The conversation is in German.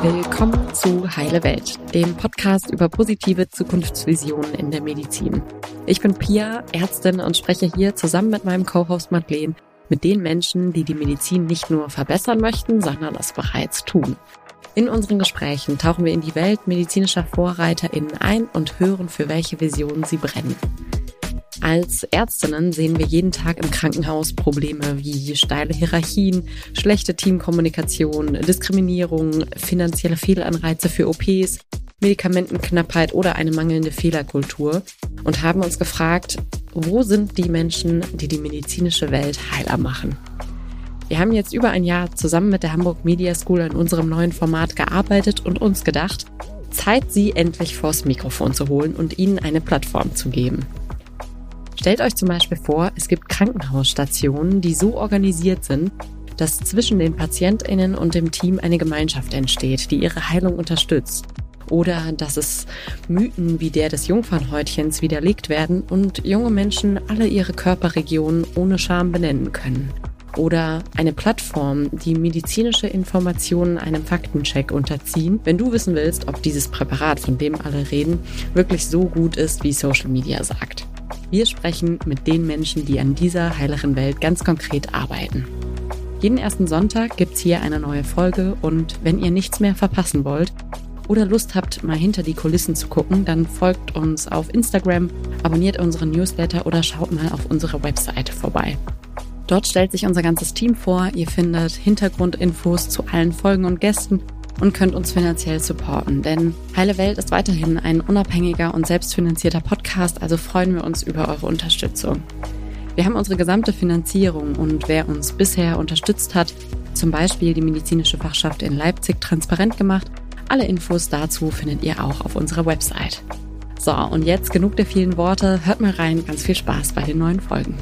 Willkommen zu Heile Welt, dem Podcast über positive Zukunftsvisionen in der Medizin. Ich bin Pia, Ärztin und spreche hier zusammen mit meinem Co-Host Madeleine mit den Menschen, die die Medizin nicht nur verbessern möchten, sondern es bereits tun. In unseren Gesprächen tauchen wir in die Welt medizinischer VorreiterInnen ein und hören, für welche Visionen sie brennen. Als Ärztinnen sehen wir jeden Tag im Krankenhaus Probleme wie steile Hierarchien, schlechte Teamkommunikation, Diskriminierung, finanzielle Fehlanreize für OPs, Medikamentenknappheit oder eine mangelnde Fehlerkultur und haben uns gefragt, wo sind die Menschen, die die medizinische Welt heiler machen? Wir haben jetzt über ein Jahr zusammen mit der Hamburg Media School in unserem neuen Format gearbeitet und uns gedacht, Zeit, sie endlich vors Mikrofon zu holen und ihnen eine Plattform zu geben. Stellt euch zum Beispiel vor, es gibt Krankenhausstationen, die so organisiert sind, dass zwischen den PatientInnen und dem Team eine Gemeinschaft entsteht, die ihre Heilung unterstützt. Oder dass es Mythen wie der des Jungfernhäutchens widerlegt werden und junge Menschen alle ihre Körperregionen ohne Scham benennen können. Oder eine Plattform, die medizinische Informationen einem Faktencheck unterziehen, wenn du wissen willst, ob dieses Präparat, von dem alle reden, wirklich so gut ist, wie Social Media sagt. Wir sprechen mit den Menschen, die an dieser heileren Welt ganz konkret arbeiten. Jeden ersten Sonntag gibt's hier eine neue Folge und wenn ihr nichts mehr verpassen wollt oder Lust habt, mal hinter die Kulissen zu gucken, dann folgt uns auf Instagram, abonniert unseren Newsletter oder schaut mal auf unserer Webseite vorbei. Dort stellt sich unser ganzes Team vor. Ihr findet Hintergrundinfos zu allen Folgen und Gästen und könnt uns finanziell supporten. Denn Heile Welt ist weiterhin ein unabhängiger und selbstfinanzierter Podcast, also freuen wir uns über eure Unterstützung. Wir haben unsere gesamte Finanzierung und wer uns bisher unterstützt hat, zum Beispiel die medizinische Fachschaft in Leipzig, transparent gemacht. Alle Infos dazu findet ihr auch auf unserer Website. So, und jetzt genug der vielen Worte. Hört mal rein. Ganz viel Spaß bei den neuen Folgen.